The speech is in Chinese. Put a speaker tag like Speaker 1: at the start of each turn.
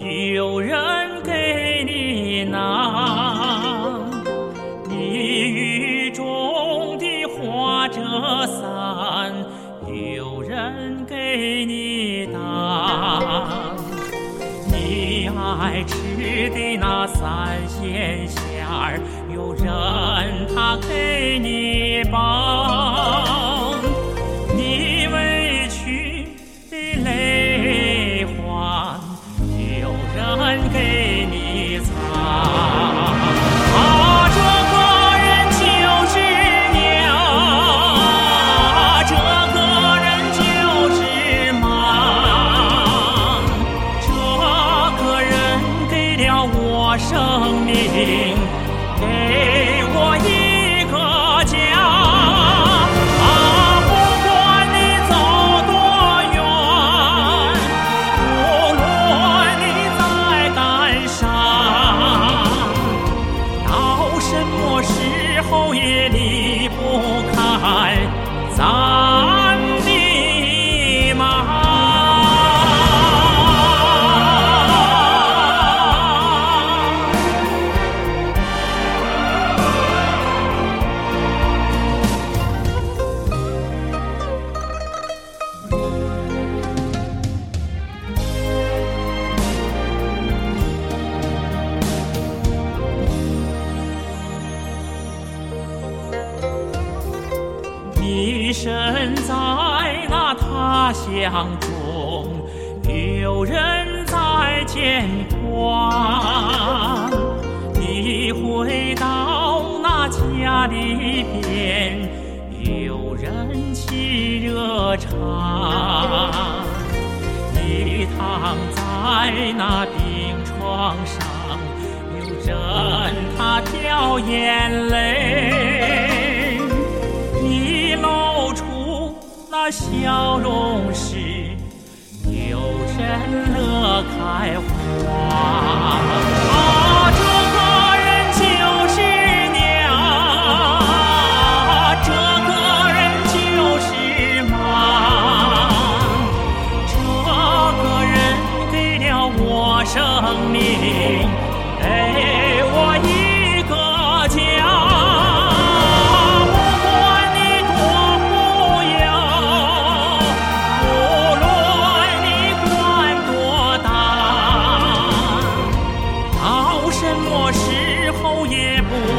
Speaker 1: 有人给你拿。你雨中的花折伞，有人给你挡。你爱吃的那三鲜馅儿，有人他给你包。侯爷，你你身在那他乡中，有人在牵挂。你回到那家里边，有人沏热茶。你躺在那病床上，有人他掉眼泪。笑容时，有人乐开花。tempo.